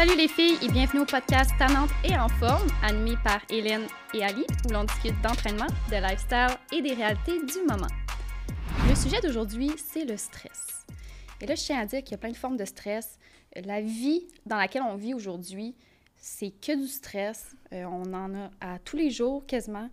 Salut les filles et bienvenue au podcast Tannante et en forme, animé par Hélène et Ali, où l'on discute d'entraînement, de lifestyle et des réalités du moment. Le sujet d'aujourd'hui, c'est le stress. Et là, je tiens à dire qu'il y a plein de formes de stress. La vie dans laquelle on vit aujourd'hui, c'est que du stress. Euh, on en a à tous les jours quasiment.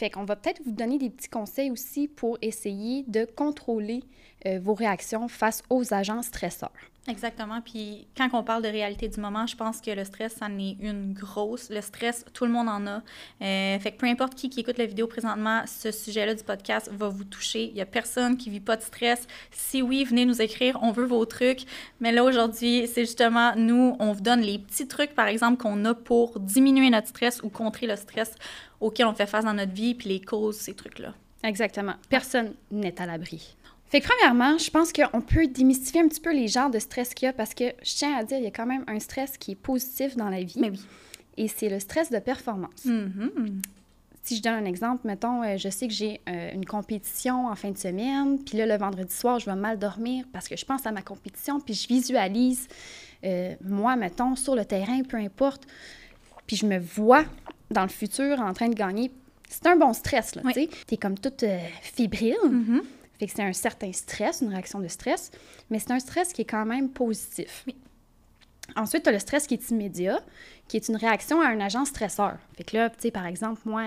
Fait va peut-être vous donner des petits conseils aussi pour essayer de contrôler euh, vos réactions face aux agents stresseurs. Exactement. Puis quand on parle de réalité du moment, je pense que le stress, ça en est une grosse. Le stress, tout le monde en a. Euh, fait que peu importe qui, qui écoute la vidéo présentement, ce sujet-là du podcast va vous toucher. Il n'y a personne qui vit pas de stress. Si oui, venez nous écrire. On veut vos trucs. Mais là, aujourd'hui, c'est justement nous, on vous donne les petits trucs, par exemple, qu'on a pour diminuer notre stress ou contrer le stress auquel on fait face dans notre vie, puis les causes, ces trucs-là. Exactement. Personne n'est à l'abri. Fait que premièrement, je pense qu'on peut démystifier un petit peu les genres de stress qu'il y a parce que je tiens à dire, il y a quand même un stress qui est positif dans la vie. Mais oui. Et c'est le stress de performance. Mhm. Si je donne un exemple, mettons, euh, je sais que j'ai euh, une compétition en fin de semaine, puis là, le vendredi soir, je vais mal dormir parce que je pense à ma compétition, puis je visualise, euh, moi, mettons, sur le terrain, peu importe, puis je me vois dans le futur en train de gagner. C'est un bon stress, là, Oui. tu sais. T'es comme toute fébrile. Mhm. Fait que c'est un certain stress, une réaction de stress, mais c'est un stress qui est quand même positif. Oui. Ensuite, tu as le stress qui est immédiat, qui est une réaction à un agent stresseur. Fait que là, tu sais, par exemple, moi,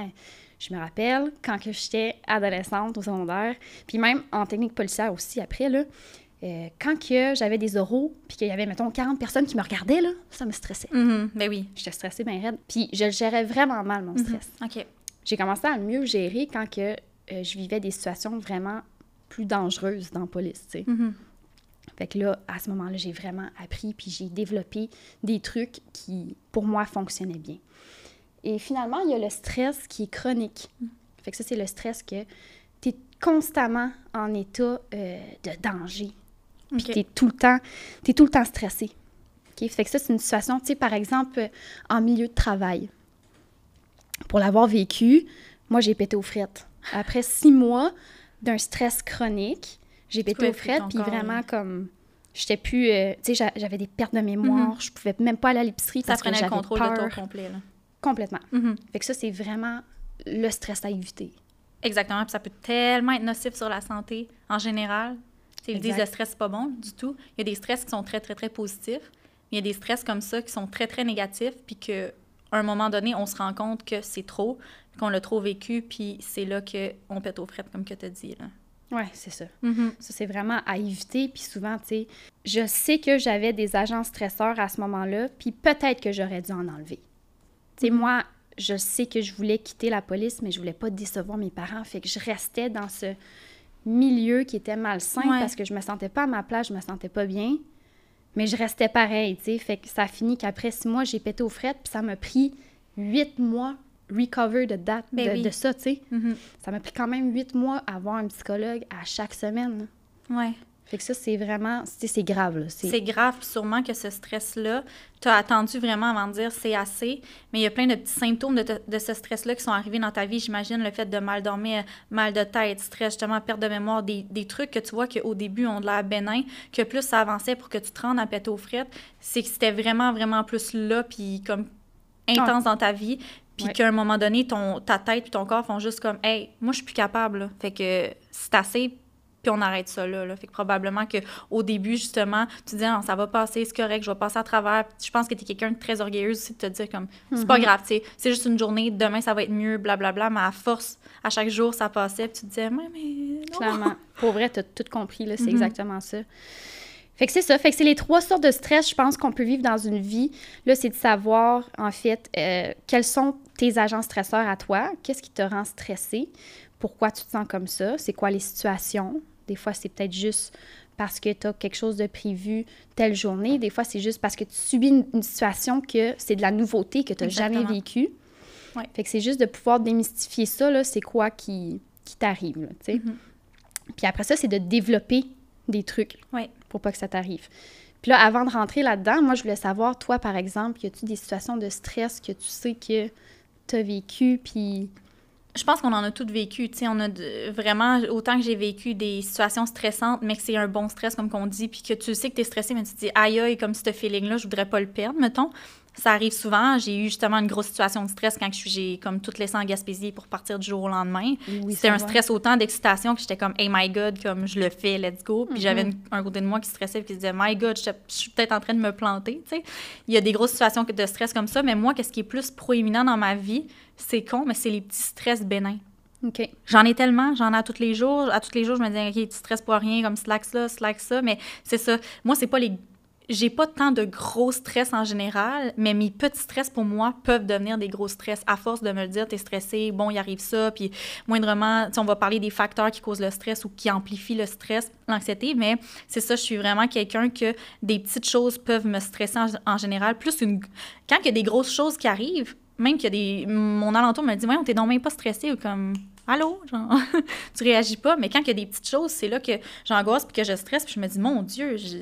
je me rappelle quand que j'étais adolescente au secondaire, puis même en technique policière aussi après, là, euh, quand que j'avais des oraux, puis qu'il y avait, mettons, 40 personnes qui me regardaient, là, ça me stressait. Mhm. Ben oui. J'étais stressée bien raide. Puis je le gérais vraiment mal, mon Mhm. stress OK. j'ai commencé à mieux gérer quand que, euh, je vivais des situations vraiment plus dangereuses dans la police, tu sais. Mhm. Fait que là, à ce moment-là, j'ai vraiment appris puis j'ai développé des trucs qui, pour moi, fonctionnaient bien. Et finalement, il y a le stress qui est chronique. Fait que ça, c'est le stress que tu es constamment en état euh, de danger. Puis tu es tout le temps, t'es tout le temps stressé. OK? Fait que ça, c'est une situation, tu sais, par exemple, en milieu de travail. Pour l'avoir vécu, moi, j'ai pété aux frettes. Après six mois d'un stress chronique, j'ai pété aux frettes, puis vraiment comme... J'étais plus... euh, tu sais, j'a- j'avais des pertes de mémoire, je pouvais même pas aller à l'épicerie Ça parce que prenait le j'avais contrôle peur. de ton complet, là. Complètement. Mhm. Fait que ça, c'est vraiment le stress à éviter. Exactement. Puis ça peut tellement être nocif sur la santé en général. Ils disent le stress, c'est pas bon du tout. Il y a des stress qui sont très, très, très positifs. Il y a des stress comme ça qui sont très, très négatifs. Puis qu'à un moment donné, on se rend compte que c'est trop, qu'on l'a trop vécu. Puis c'est là qu'on pète aux frettes, comme que tu as dit. Là. Ouais, c'est ça. Mhm. Ça, c'est vraiment à éviter. Puis souvent, tu sais, je sais que j'avais des agents stresseurs à ce moment-là, puis peut-être que j'aurais dû en enlever. Tu sais, Mhm. moi, je sais que je voulais quitter la police, mais je voulais pas décevoir mes parents. Fait que je restais dans ce milieu qui était malsain Ouais. parce que je me sentais pas à ma place, je me sentais pas bien. Mais je restais pareil, tu sais. Fait que ça a fini qu'après six mois, j'ai pété aux frettes, puis ça m'a pris huit mois recover de date Ben de, oui. de ça, tu sais. Mhm. Ça m'a pris quand même huit mois à voir un psychologue à chaque semaine. Ouais. Fait que ça, c'est vraiment, c'est grave. C'est grave, puis sûrement que ce stress-là, tu as attendu vraiment avant de dire c'est assez, mais il y a plein de petits symptômes de, de ce stress-là qui sont arrivés dans ta vie. J'imagine le fait de mal dormir, mal de tête, stress, justement, perte de mémoire, des, des trucs que tu vois qu'au début ont de l'air bénin, que plus ça avançait pour que tu te rendes à péter aux frettes, c'est que c'était vraiment, vraiment plus là, puis comme intense dans ta vie, puis Ouais. qu'à un moment donné, ton, ta tête puis ton corps font juste comme Hey, moi, je suis plus capable. là. Fait que c'est assez, puis on arrête ça là. là. Fait que probablement qu'au début, justement, tu dis non, ça va passer, c'est correct, je vais passer à travers. Puis je pense que tu es quelqu'un de très orgueilleuse aussi de te dire comme c'est pas grave, tu sais, c'est juste une journée, demain ça va être mieux, blablabla, mais à force, à chaque jour, ça passait, puis tu te disais, mais, mais non. clairement. Pour vrai, t'as tout compris, là. C'est Mhm. exactement ça. Fait que c'est ça. Fait que c'est les trois sortes de stress, je pense, qu'on peut vivre dans une vie. Là, c'est de savoir, en fait, euh, quels sont tes agents stresseurs à toi. Qu'est-ce qui te rend stressé? Pourquoi tu te sens comme ça? C'est quoi les situations? Des fois, c'est peut-être juste parce que tu as quelque chose de prévu telle journée. Des fois, c'est juste parce que tu subis une, une situation que c'est de la nouveauté que tu n'as jamais vécue. Ouais. Fait que c'est juste de pouvoir démystifier ça, là, c'est quoi qui, qui t'arrive, là, tu sais. Mhm. Puis après ça, c'est de développer des trucs Ouais. pour pas que ça t'arrive. Puis là, avant de rentrer là-dedans, moi, je voulais savoir, toi, par exemple, y a-tu des situations de stress que tu sais que tu as vécu, puis je pense qu'on en a toutes vécu. Tu sais, on a vraiment, autant que j'ai vécu des situations stressantes, mais que c'est un bon stress, comme qu'on dit, puis que tu sais que tu es stressé, mais tu te dis, aïe, aïe, comme ce feeling-là, je voudrais pas le perdre, mettons. Ça arrive souvent. J'ai eu justement une grosse situation de stress quand je suis- j'ai comme tout laissé en Gaspésie pour partir du jour au lendemain. Oui, C'était un stress autant d'excitation que j'étais comme, hey my god, comme je le fais, let's go. Puis j'avais une- un côté de moi qui stressait et qui se disait, my god, je suis peut-être en train de me planter, tu sais. Il y a des grosses situations de stress comme ça, mais moi, qu'est-ce qui est plus proéminent dans ma vie, c'est con, mais c'est les petits stress bénins. J'en ai tellement, j'en ai à tous les jours. À tous les jours, je me dis, OK, tu stresses pour rien, comme slack ça, slack ça. Mais c'est ça. Moi, c'est pas les. J'ai pas tant de gros stress en général, mais mes petits stress pour moi peuvent devenir des gros stress à force de me le dire, t'es stressé, bon, il arrive ça, puis moindrement, on va parler des facteurs qui causent le stress ou qui amplifient le stress, l'anxiété, mais c'est ça, je suis vraiment quelqu'un que des petites choses peuvent me stresser en, général. Plus une. Quand il y a des grosses choses qui arrivent, même que des. Mon alentour me dit, ouais, on t'es donc même pas stressé ou comme. Allô? Genre, tu réagis pas, mais quand il y a des petites choses, c'est là que j'angoisse puis que je stresse puis je me dis, mon Dieu, je...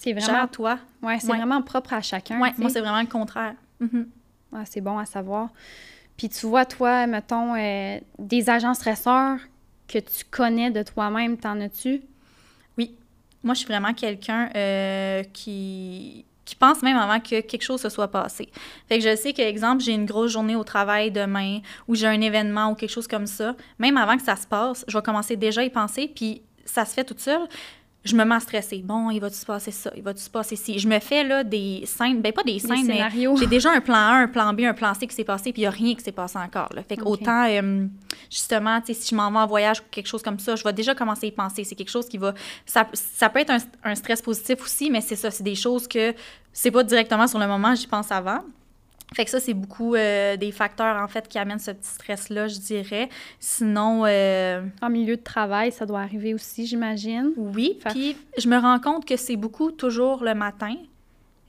C'est vraiment, toi. ouais, c'est Ouais. vraiment propre à chacun. Ouais, moi, c'est vraiment le contraire. Mhm. Ouais, c'est bon à savoir. Puis tu vois, toi, mettons, euh, des agents stresseurs que tu connais de toi-même, t'en as-tu? Moi, je suis vraiment quelqu'un euh, qui qui pense même avant que quelque chose se soit passé. Fait que je sais que, exemple, j'ai une grosse journée au travail demain ou j'ai un événement ou quelque chose comme ça, même avant que ça se passe, je vais commencer déjà à y penser, puis ça se fait toute seule. Je me mets à stresser. Bon, il va-tu se passer ça? Il va-tu se passer ci? Je me fais là des scènes, ben pas des Des scènes, mais j'ai déjà un plan A, un plan B, un plan C qui s'est passé, puis il n'y a rien qui s'est passé encore. Là. Fait que autant, euh, justement, si je m'en vais en voyage ou quelque chose comme ça, je vais déjà commencer à y penser. C'est quelque chose qui va. Ça, ça peut être un, un stress positif aussi, mais c'est ça, c'est des choses que c'est pas directement sur le moment, j'y pense avant. Fait que ça, c'est beaucoup euh, des facteurs, en fait, qui amènent ce petit stress-là, je dirais. Sinon, euh, En milieu de travail, ça doit arriver aussi, j'imagine. oui. Fait- Puis je me rends compte que c'est beaucoup toujours le matin.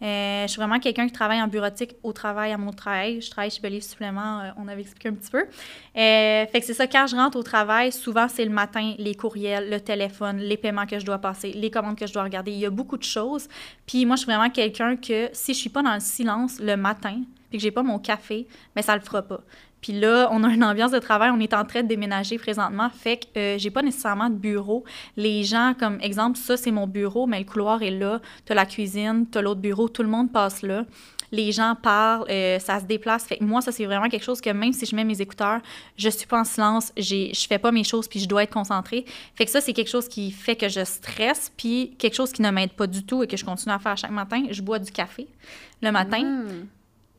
Euh, je suis vraiment quelqu'un qui travaille en bureautique au travail, à mon travail. Je travaille chez Believe Supplément, euh, on avait expliqué un petit peu. Euh, fait que c'est ça, quand je rentre au travail, souvent c'est le matin, les courriels, le téléphone, les paiements que je dois passer, les commandes que je dois regarder. Il y a beaucoup de choses. Puis moi, je suis vraiment quelqu'un que si je suis pas dans le silence le matin, puis que j'ai pas mon café, mais ça le fera pas. Puis là, on a une ambiance de travail, on est en train de déménager présentement, fait que euh, j'ai pas nécessairement de bureau. Les gens, comme exemple, ça c'est mon bureau, mais le couloir est là, t'as la cuisine, t'as l'autre bureau, tout le monde passe là. Les gens parlent, euh, ça se déplace. Fait que moi, ça c'est vraiment quelque chose que même si je mets mes écouteurs, je suis pas en silence, j'ai, je fais pas mes choses puis je dois être concentrée. Fait que ça c'est quelque chose qui fait que je stresse, puis quelque chose qui ne m'aide pas du tout et que je continue à faire chaque matin. Je bois du café le matin Hmm.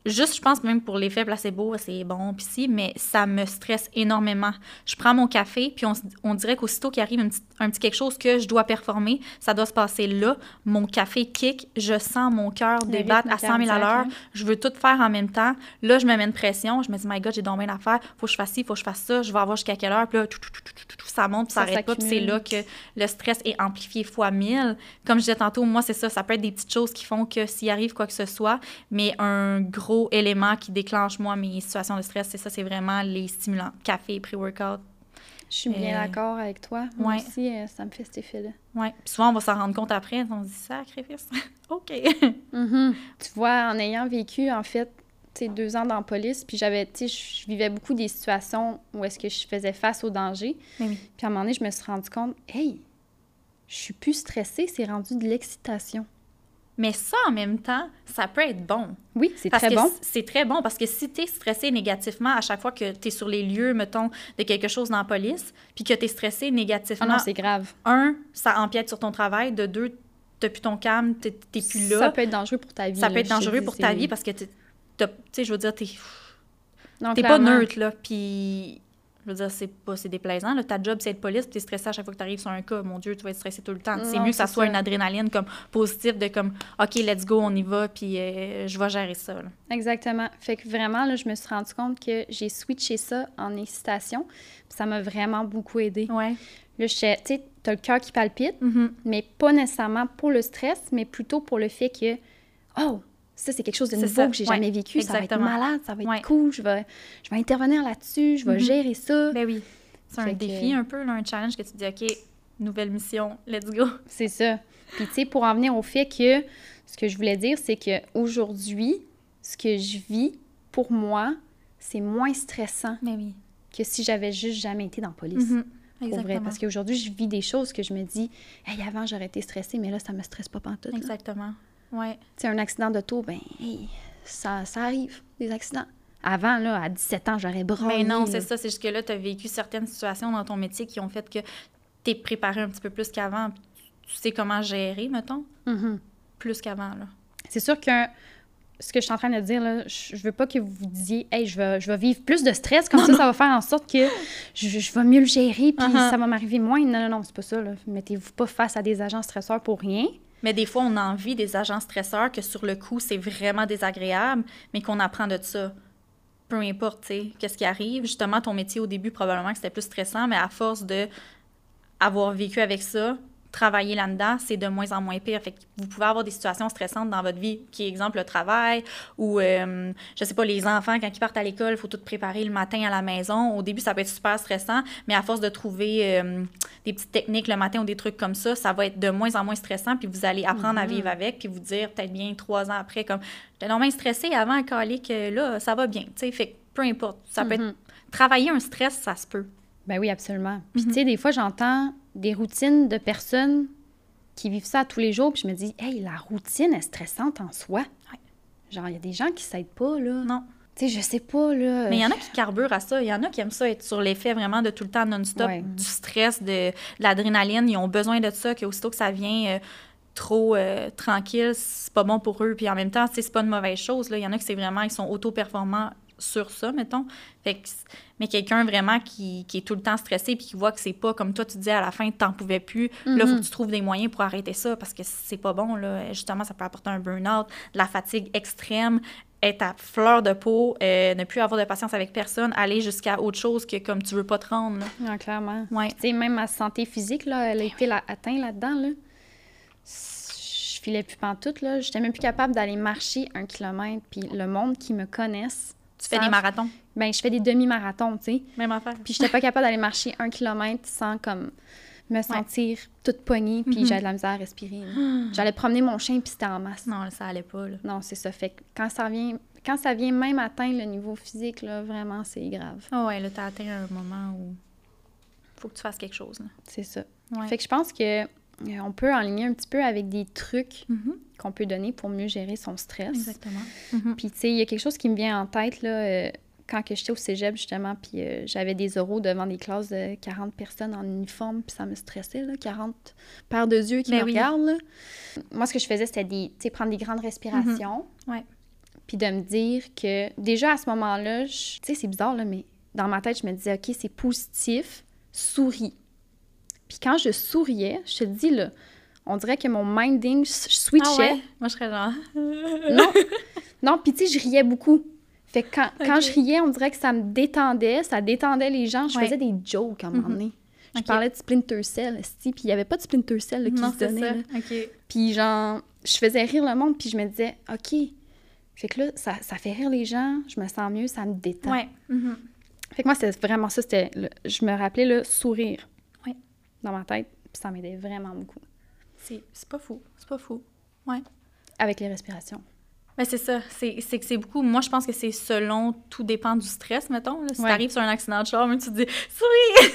Juste, je pense même pour l'effet placebo, c'est bon, puis si, mais ça me stresse énormément. Je prends mon café, puis on, on dirait qu'aussitôt qu'il arrive un petit, un petit quelque chose que je dois performer, ça doit se passer là. Mon café kick, je sens mon cœur débattre à 100 000 à l'heure. Je veux tout faire en même temps. Là, je me mets une pression. Je me dis, my God, j'ai donc bien d'affaires. Faut que je fasse ci, faut que je fasse ça. Je vais avoir jusqu'à quelle heure. Puis là, tout, tout, tout, tout, tout, tout, ça monte, puis ça n'arrête pas. Puis c'est là que le stress est amplifié fois 1000. Comme je disais tantôt, moi, c'est ça. Ça peut être des petites choses qui font que s'il arrive quoi que ce soit, mais un gros élément qui déclenche, moi, mes situations de stress, c'est ça, c'est vraiment les stimulants. Café, pré-workout. Je suis bien Euh, d'accord avec toi. Moi ouais. aussi, euh, ça me fait cet effet-là. Puis souvent, on va s'en rendre compte après. On se dit, sacrifice. OK. Mhm. Tu vois, en ayant vécu, en fait, tu deux ans dans la police, puis j'avais, tu sais, je vivais beaucoup des situations où est-ce que je faisais face au danger. Oui. Puis à un moment donné, je me suis rendu compte, hey, je suis plus stressée, c'est rendu de l'excitation. Mais ça, en même temps, ça peut être bon. Oui, c'est très bon. C'est très bon parce que si tu es stressé négativement à chaque fois que tu es sur les lieux, mettons, de quelque chose dans la police, puis que tu es stressé Ah négativement, non, c'est grave. un, ça empiète sur ton travail. De deux, tu plus ton calme, tu n'es plus là. Ça peut être dangereux pour ta vie. Ça là, peut être dangereux pour ta vie parce que tu tu sais, je veux dire, tu Non, T'es pas neutre, là. Puis, je veux dire, c'est pas, c'est déplaisant. Là. Ta job, c'est être police, puis t'es stressé à chaque fois que t'arrives sur un cas. Mon Dieu, tu vas être stressé tout le temps. C'est mieux que ça soit une adrénaline comme positive de comme, OK, let's go, on y va, puis euh, je vais gérer ça. là. Exactement. Fait que vraiment, là, je me suis rendu compte que j'ai switché ça en excitation. Ça m'a vraiment beaucoup aidé. Ouais. Là, je sais- tu sais, t'as le cœur qui palpite, Mhm. mais pas nécessairement pour le stress, mais plutôt pour le fait que, oh, ça, c'est quelque chose de nouveau que j'ai ouais, jamais vécu. exactement. Ça va être malade, ça va être Ouais. cool. Je vais, je vais intervenir là-dessus, je vais Mhm. gérer ça. Ben oui. C'est un que- défi un peu, là, un challenge que tu dis, OK, nouvelle mission, let's go. C'est ça. Puis, tu sais, pour en venir au fait que ce que je voulais dire, c'est que aujourd'hui, ce que je vis, pour moi, c'est moins stressant Ben oui. que si j'avais juste jamais été dans la police. Pour vrai. Exactement. Parce qu'aujourd'hui, je vis des choses que je me dis, hey, avant, j'aurais été stressée, mais là, ça me stresse pas pantoute. là. Tu. Ouais. sais, un accident d'auto, ben, hey, ça, ça arrive, des accidents. Avant, là, à 17 ans, j'aurais braillé. Mais non, c'est ça. C'est juste que là, tu as vécu certaines situations dans ton métier qui ont fait que tu es préparé un petit peu plus qu'avant. Tu sais comment gérer, mettons, Mhm. plus qu'avant. là. C'est sûr que ce que je suis en train de dire, là, je veux pas que vous vous disiez, hey, je vais, je vais vivre plus de stress, comme ça, ça va faire en sorte que je, je vais mieux le gérer, puis Uh-huh. ça va m'arriver moins. Non, non, non, c'est pas ça. Mettez-vous pas face à des agents stresseurs pour rien. Mais des fois, on a envie des agents stresseurs que sur le coup, c'est vraiment désagréable, mais qu'on apprend de ça. Peu importe, qu'est-ce qui arrive. Justement, ton métier au début, probablement que c'était plus stressant, mais à force de avoir vécu avec ça, travailler là-dedans, c'est de moins en moins pire. Fait que vous pouvez avoir des situations stressantes dans votre vie, qui est exemple le travail ou, euh, je sais pas, les enfants, quand ils partent à l'école, il faut tout préparer le matin à la maison. Au début, ça peut être super stressant, mais à force de trouver euh, des petites techniques le matin ou des trucs comme ça, ça va être de moins en moins stressant, puis vous allez apprendre à vivre avec, puis vous dire peut-être bien trois ans après, comme, j'étais normalement stressée avant à caler que là, ça va bien, tu sais. Fait que peu importe, ça peut Mhm. être... Travailler un stress, ça se peut. Ben oui, absolument. Puis, tu sais, des fois, j'entends des routines de personnes qui vivent ça tous les jours, puis je me dis, hey, la routine est stressante en soi. Ouais. Genre, il y a des gens qui s'aident pas, là. Non. Tu sais, je sais pas, là. Mais il y en a qui carburent à ça. Il y en a qui aiment ça, être sur l'effet vraiment de tout le temps non-stop, Ouais. du stress, de, de l'adrénaline. Ils ont besoin de ça, qu'aussitôt que ça vient euh, trop euh, tranquille, c'est pas bon pour eux. Puis en même temps, c'est pas une mauvaise chose. Là. Il y en a qui c'est vraiment, ils sont auto-performants sur ça, mettons. Fait que, mais quelqu'un vraiment qui, qui est tout le temps stressé puis qui voit que c'est pas comme toi, tu disais à la fin, t'en pouvais plus. Là, il faut que tu trouves des moyens pour arrêter ça parce que c'est pas bon. Là. Justement, ça peut apporter un burn-out, de la fatigue extrême, être à fleur de peau, euh, ne plus avoir de patience avec personne, aller jusqu'à autre chose que comme tu veux pas te rendre. Là. Non, clairement. Ouais. Tu sais, même ma santé physique, là, elle a été là- atteinte là-dedans, là. Je filais plus pantoute, là. J'étais même plus capable d'aller marcher un kilomètre. Puis le monde qui me connaisse... Tu fais des marathons? Ben, je fais des demi-marathons, tu sais. Même affaire. Puis j'étais pas capable d'aller marcher un kilomètre sans, comme, me sentir toute pognée, puis Mhm. j'avais de la misère à respirer. J'allais promener mon chien, puis c'était en masse. Non, ça allait pas. Là. Non, c'est ça. Fait que quand ça vient... Quand ça vient même atteindre le niveau physique, là, vraiment, c'est grave. Ah ouais, là, t'as atteint un moment où faut que tu fasses quelque chose. Là. C'est ça. Ouais. Fait que je pense que on peut enligner un petit peu avec des trucs Mhm. qu'on peut donner pour mieux gérer son stress. Exactement. Mhm. Puis, tu sais, il y a quelque chose qui me vient en tête, là, euh, quand que j'étais au cégep, justement, puis euh, j'avais des oraux devant des classes de 40 personnes en uniforme, puis ça me stressait, là, 40 paires de yeux qui Ben me oui. regardent, là. Moi, ce que je faisais, c'était des, tu sais, prendre des grandes respirations. Ouais. Puis de me dire que, déjà, à ce moment-là, je- tu sais, c'est bizarre, là, mais dans ma tête, je me disais, OK, c'est positif, souris. Puis quand je souriais, je te dis, là, on dirait que mon minding switchait. Ah ouais? Moi, je serais genre... Non, non, puis tu sais, je riais beaucoup. Fait que quand, quand je riais, on dirait que ça me détendait, ça détendait les gens. Je Ouais. faisais des jokes à un moment Mhm. donné. Je parlais de Splinter Cell, puis il n'y avait pas de Splinter Cell là, qui non, se donnait. ça. là. OK. Puis genre, je faisais rire le monde, puis je me disais, OK. Fait que là, ça, ça fait rire les gens, je me sens mieux, ça me détend. Ouais. Mhm. Fait que moi, c'était vraiment ça, c'était... Je me rappelais le sourire. Dans ma tête, puis ça m'aidait vraiment beaucoup. C'est pas fou. C'est pas fou. Avec les respirations. Mais c'est ça. C'est que c'est beaucoup. Moi, je pense que c'est selon. Tout dépend du stress, mettons. Là. Si Ouais. t'arrives sur un accident de char, même tu te dis souris!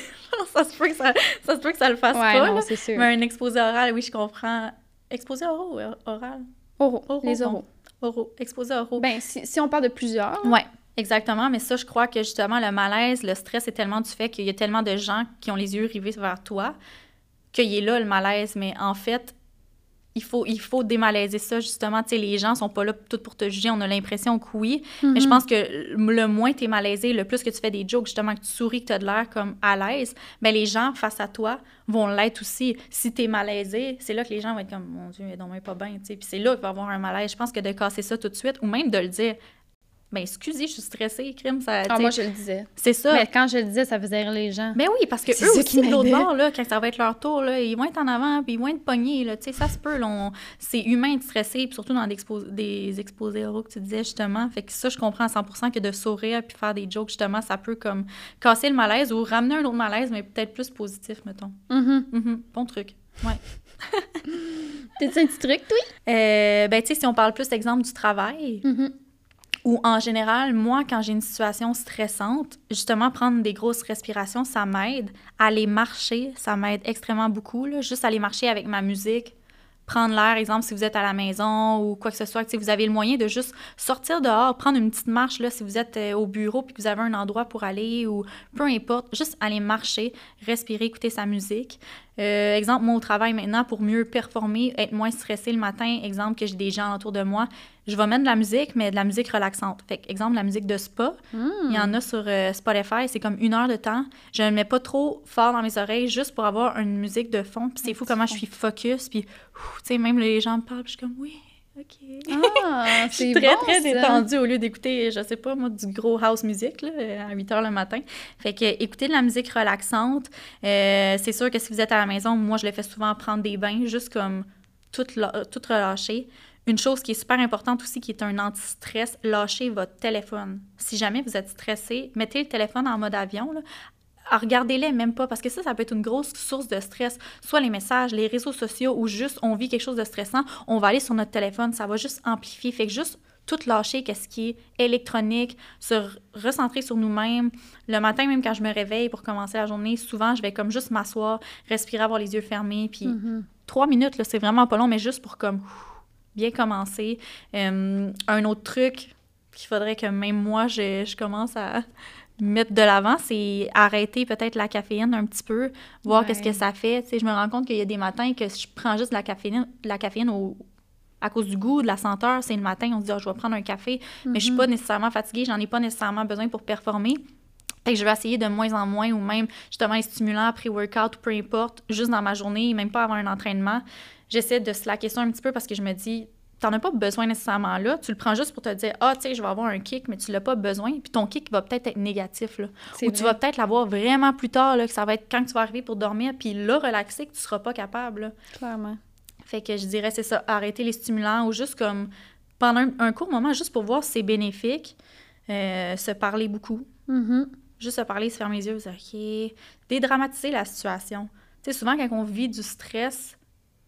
ça, se peut que ça, ça se peut que ça le fasse Ouais, pas. non, sûr. Mais un exposé oral, oui, je comprends. Exposé oral ou or- oral? Oraux, Oraux, les oraux. Oraux. Exposé oraux. Ben, si, si on parle de plusieurs, Ouais, exactement. Mais ça, je crois que justement, le malaise, le stress est tellement du fait qu'il y a tellement de gens qui ont les yeux rivés vers toi qu'il est là, le malaise. Mais en fait, il faut, il faut démalaiser ça, justement. Tu sais, les gens sont pas là tout pour te juger. On a l'impression que oui. Mais je pense que le moins tu es malaisé, le plus que tu fais des jokes, justement, que tu souris, que tu as de l'air comme à l'aise, ben les gens face à toi vont l'être aussi. Si tu es malaisé, c'est là que les gens vont être comme, mon Dieu, elle est pas bien. tu sais. Puis c'est là qu'il va y avoir un malaise. Je pense que de casser ça tout de suite, ou même de le dire, ben excusez, je suis stressée, crime, ça. Ah, moi, je le disais. C'est ça. Mais quand je le disais, ça faisait rire les gens. Ben oui, parce que eux ça aussi, de l'autre bord, là, quand ça va être leur tour, là, ils vont être en avant, puis ils vont être pognés, là, tu sais, ça se peut, on- c'est humain de stresser, puis surtout dans des, expos- des exposés oraux que tu disais, justement, fait que ça, je comprends à 100% que de sourire puis faire des jokes, justement, ça peut, comme, casser le malaise ou ramener un autre malaise, mais peut-être plus positif, mettons. Mhm. Mhm, bon truc. T'as-tu un petit truc, toi? Euh, ben, tu sais, si on parle plus, exemple, du travail, Mhm. Ou en général, moi, quand j'ai une situation stressante, justement, prendre des grosses respirations, ça m'aide. Aller marcher, ça m'aide extrêmement beaucoup. Là. Juste aller marcher avec ma musique, prendre l'air, exemple, si vous êtes à la maison ou quoi que ce soit, que vous avez le moyen de juste sortir dehors, prendre une petite marche, là, si vous êtes euh, au bureau puis que vous avez un endroit pour aller ou peu importe, juste aller marcher, respirer, écouter sa musique. Euh, exemple, moi, au travail maintenant, pour mieux performer, être moins stressé le matin, exemple, que j'ai des gens autour de moi, je vais mettre de la musique, mais de la musique relaxante. Fait exemple, la musique de spa, il y en a sur euh, Spotify, c'est comme une heure de temps. Je ne mets pas trop fort dans mes oreilles juste pour avoir une musique de fond. Puis c'est fou comment je suis focus, puis, tu sais, même les gens me parlent, puis je suis comme, oui, OK. Ah, je suis très, très détendue au lieu d'écouter, je sais pas, moi, du gros house music là, à 8 h le matin. Fait que écouter de la musique relaxante, euh, c'est sûr que si vous êtes à la maison, moi, je le fais souvent prendre des bains, juste comme tout, tout relâcher. Une chose qui est super importante aussi, qui est un anti-stress, lâchez votre téléphone. Si jamais vous êtes stressé, mettez le téléphone en mode avion. Là. Regardez-les même pas, parce que ça, ça peut être une grosse source de stress. Soit les messages, les réseaux sociaux, ou juste on vit quelque chose de stressant, on va aller sur notre téléphone, ça va juste amplifier. Fait que juste tout lâcher, qu'est-ce qui est électronique, se recentrer sur nous-mêmes. Le matin, même quand je me réveille pour commencer la journée, souvent, je vais comme juste m'asseoir, respirer, avoir les yeux fermés, puis mm-hmm. trois minutes, là, c'est vraiment pas long, mais juste pour comme bien commencer. Euh, un autre truc qu'il faudrait que même moi, je, je commence à mettre de l'avant, c'est arrêter peut-être la caféine un petit peu, voir qu'est-ce que ça fait. Tu sais, je me rends compte qu'il y a des matins que je prends juste de la caféine, la caféine au, à cause du goût, de la senteur, c'est le matin, on se dit oh, je vais prendre un café, mais je suis pas mm-hmm. nécessairement fatiguée, j'en ai pas nécessairement besoin pour performer. Et je vais essayer de moins en moins, ou même justement les stimulants pré-workout ou peu importe, juste dans ma journée, même pas avant un entraînement. J'essaie de slacker ça un petit peu parce que je me dis, t'en as pas besoin nécessairement là. Tu le prends juste pour te dire, ah, tu sais, je vais avoir un kick, mais tu l'as pas besoin. Puis ton kick va peut-être être négatif, là. Ou tu vas peut-être l'avoir vraiment plus tard, là, que ça va être quand tu vas arriver pour dormir, puis là, relaxer, que tu seras pas capable, là. Clairement. Fait que je dirais, c'est ça, arrêter les stimulants ou juste comme pendant un, court moment, juste pour voir si c'est bénéfique, euh, se parler beaucoup. Mm-hmm. Juste se parler, se fermer les yeux, dire, OK, dédramatiser la situation. Tu sais, souvent, quand on vit du stress,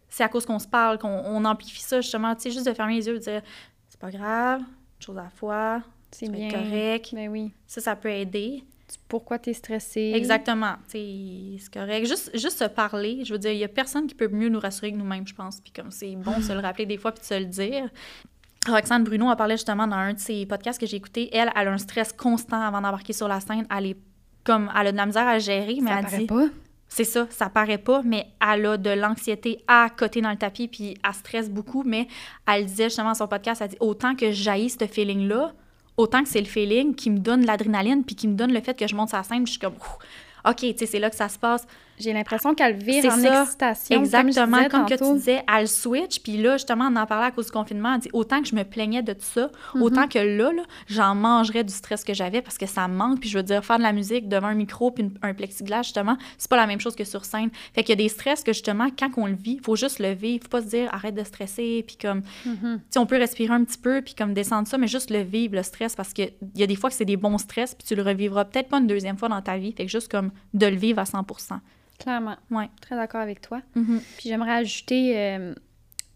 c'est à cause qu'on se parle, qu'on amplifie ça, justement, tu sais, juste de fermer les yeux et de dire c'est pas grave, une chose à la fois, c'est bien correct. Ben oui. Ça, ça peut aider. Pourquoi tu es stressé? Exactement. C'est correct. Juste, juste se parler. Je veux dire, il y a personne qui peut mieux nous rassurer que nous-mêmes, je pense. Puis comme c'est bon de se le rappeler des fois puis de se le dire. Roxane Bruno a parlé justement dans un de ses podcasts que j'ai écouté. Elle, elle a un stress constant avant d'embarquer sur la scène. Elle est comme, elle a de la misère à gérer, mais ça elle dit... pas. C'est ça, ça paraît pas, mais elle a de l'anxiété à côté dans le tapis, puis elle stresse beaucoup, mais elle disait justement dans son podcast, elle dit autant que j'haïs ce feeling-là, autant que c'est le feeling qui me donne l'adrénaline, puis qui me donne le fait que je monte sa scène, je suis comme, OK, tu sais, c'est là que ça se passe. J'ai l'impression qu'elle vire en excitation. Exactement, comme, que tu disais, elle switch. Puis là, justement, on en parlait à cause du confinement. Elle dit autant que je me plaignais de tout ça, mhm. autant que là, là j'en mangerais du stress que j'avais parce que ça me manque. Puis je veux dire, faire de la musique devant un micro puis un plexiglas, justement, c'est pas la même chose que sur scène. Fait qu'il y a des stress que, justement, quand on le vit, il faut juste le vivre. faut pas se dire arrête de stresser. Puis comme, mhm. tu sais, on peut respirer un petit peu puis comme descendre ça, mais juste le vivre, le stress, parce qu'il y a des fois que c'est des bons stress puis tu le revivras peut-être pas une deuxième fois dans ta vie. Fait que juste comme de le vivre à 100 Clairement. Ouais. Très d'accord avec toi. Mm-hmm. Puis j'aimerais ajouter euh,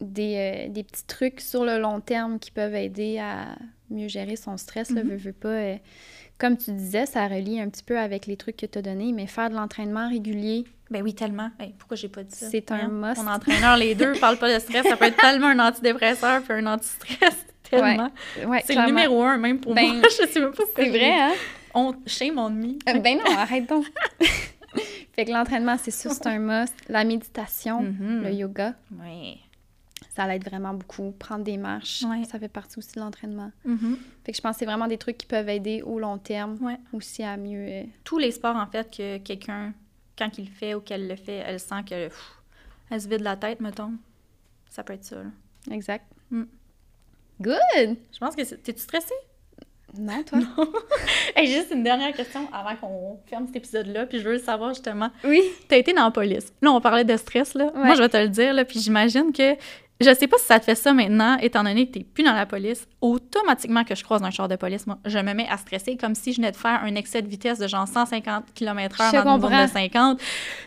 des, euh, des, petits trucs sur le long terme qui peuvent aider à mieux gérer son stress. Là, mm-hmm. veux, pas. Euh, comme tu disais, ça relie un petit peu avec les trucs que tu as donnés, mais faire de l'entraînement régulier. Ben oui, tellement. pourquoi j'ai pas dit ça? C'est un must. Mon entraîneur, les deux, parle pas de stress. Ça peut être tellement un antidépresseur puis un anti-stress. Tellement. Ouais, c'est le numéro un, même pour ben, moi. Je sais même pas C'est vrai, hein? On... Shame on me. ben non, arrête donc. fait que l'entraînement, c'est sûr, c'est un must. La méditation, mm-hmm. le yoga. Oui. Ça l'aide vraiment beaucoup. Prendre des marches, ça fait partie aussi de l'entraînement. Mm-hmm. Fait que je pense que c'est vraiment des trucs qui peuvent aider au long terme ouais. aussi à mieux. Euh, Tous les sports, en fait, que quelqu'un, quand il le fait ou qu'elle le fait, elle sent que elle se vide la tête, mettons. Ça peut être ça. Exact. Mm. Good! Je pense que t'es-tu stressée? Non, toi? Non. hey, juste une dernière question avant qu'on ferme cet épisode-là, puis je veux savoir justement. Oui. T'as été dans la police. Là, on parlait de stress, là. Moi, je vais te le dire, là, puis j'imagine que je sais pas si ça te fait ça maintenant, étant donné que t'es plus dans la police. Automatiquement que je croise un char de police, moi, je me mets à stresser comme si je venais de faire un excès de vitesse de genre 150 km/h dans une zone de 50.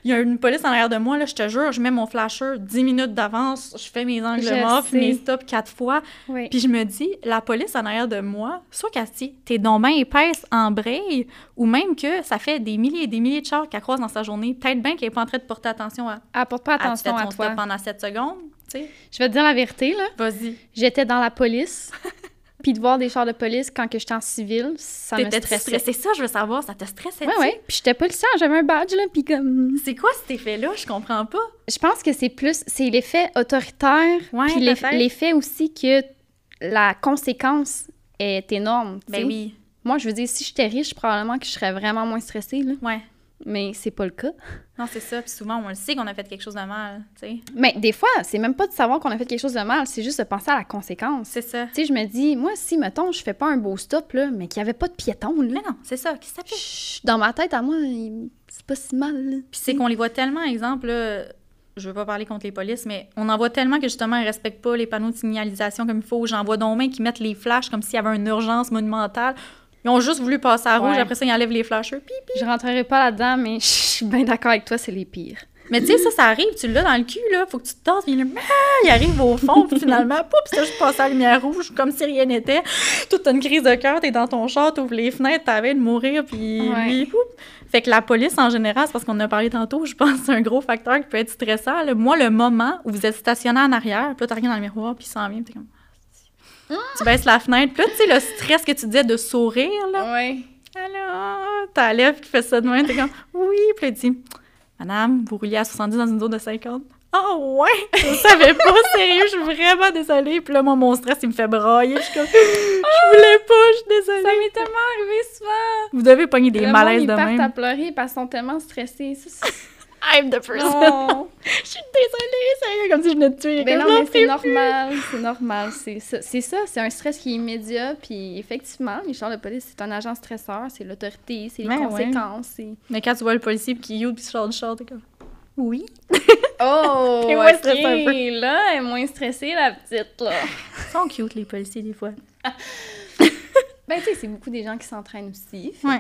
Il y a une police en arrière de moi, là, je te jure, je mets mon flasher 10 minutes d'avance, je fais mes angles morts, puis mes stops quatre fois. Oui. Puis je me dis, la police en arrière de moi, soit Casti, t'es donc bien épaisse en braille, ou même que ça fait des milliers et des milliers de chars qu'elle croise dans sa journée. Peut-être bien qu'elle est pas en train de porter attention à. Pas à- tu fais attention à toi. pendant 7 secondes, sais. Je vais te dire la vérité, là. Vas-y. J'étais dans la police, puis de voir des chars de police quand que j'étais en civil, ça me stressait. C'est ça, je veux savoir, ça te stressait Ouais, ouais. Puis j'étais policière, j'avais un badge, là, puis comme... C'est quoi cet effet-là? Je comprends pas. Je pense que c'est plus... C'est l'effet autoritaire, Ouais, puis l'effet aussi que la conséquence est énorme, tu sais. Ben oui. Moi, je veux dire, si j'étais riche, probablement que je serais vraiment moins stressée, là. Ouais. Mais c'est pas le cas. Non, c'est ça. Puis souvent, on le sait qu'on a fait quelque chose de mal, tu sais. Mais des fois, c'est même pas de savoir qu'on a fait quelque chose de mal, c'est juste de penser à la conséquence. C'est ça. Tu sais, je me dis, moi, si, mettons, je fais pas un beau stop, là, mais qu'il y avait pas de piétons, là, Mais non, c'est ça. Qu'est-ce que ça fait? chut, dans ma tête, à moi, c'est pas si mal, là. Puis c'est qu'on les voit tellement, exemple, là, je veux pas parler contre les polices, mais on en voit tellement que justement, ils respectent pas les panneaux de signalisation comme il faut. J'en vois donc qui mettent les flashs comme s'il y avait une urgence monumentale. Ils ont juste voulu passer à rouge, Ouais. après ça, ils enlèvent les flashers. Puis... Je rentrerai pas là-dedans, mais je suis bien d'accord avec toi, c'est les pires. Mais tu sais, ça, ça arrive, tu l'as dans le cul, là, faut que tu te tasses, puis là, ah, il arrive au fond, puis finalement, poup, c'est juste passé à la lumière rouge, comme si rien n'était. Toute une crise de cœur, t'es dans ton char, t'ouvres les fenêtres, t'avais de mourir, puis Ouais. Fait que la police, en général, c'est parce qu'on en a parlé tantôt, je pense que c'est un gros facteur qui peut être stressant. là. Moi, le moment où vous êtes stationné en arrière, puis là, t'as rien dans le miroir, puis il s'en vient, t'es comme... Tu baisses la fenêtre, puis là, tu sais, le stress que tu disais de sourire, là, Ouais. alors, ta lèvre qui fait ça de même, t'es comme, oui, puis elle dit, Madame, vous rouliez à 70 dans une zone de 50. Ah ouais! Je savais pas, sérieux, je suis vraiment désolée. Puis là, moi, mon stress, il me fait brailler. Je suis comme, je voulais pas, je suis désolée. Ça m'est tellement arrivé souvent. Vous devez pogner des le malaises monde, de ils partent à même. pleurer parce qu'ils sont tellement stressés. Ça, I'm the person. non. je suis désolée, sérieux, comme si je venais de tuer. Ben non, mais c'est normal, c'est normal. C'est ça, c'est ça, c'est un stress qui est immédiat. Puis effectivement, les chars de police, c'est un agent stresseur, c'est l'autorité, c'est les Ben ouais. conséquences. Mais quand tu vois le policier puis qui you puis sort du char, t'es comme, oui. Oh, T'es moins ok, stressée un peu. là, elle est moins stressée, la petite, là. Ils sont cute, les policiers, des fois. Ben, tu sais, c'est beaucoup des gens qui s'entraînent aussi. fait Ouais.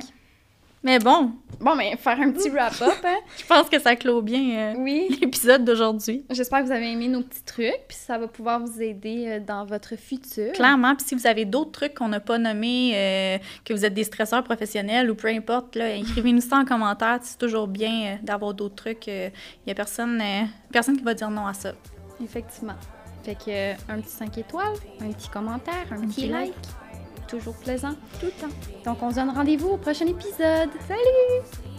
Mais bon, Bon, ben, faire un petit wrap-up, hein. je pense que ça clôt bien euh, Oui. l'épisode d'aujourd'hui. J'espère que vous avez aimé nos petits trucs, puis ça va pouvoir vous aider euh, dans votre futur. Clairement, puis si vous avez d'autres trucs qu'on n'a pas nommés, euh, que vous êtes des stresseurs professionnels ou peu importe, écrivez-nous ça en commentaire. C'est toujours bien d'avoir d'autres trucs. Il n'y a personne, personne qui va dire non à ça. Effectivement. Fait que un petit 5 étoiles, un petit commentaire, un, petit petit like. Toujours plaisant, tout le temps. Donc on se donne rendez-vous au prochain épisode. Salut!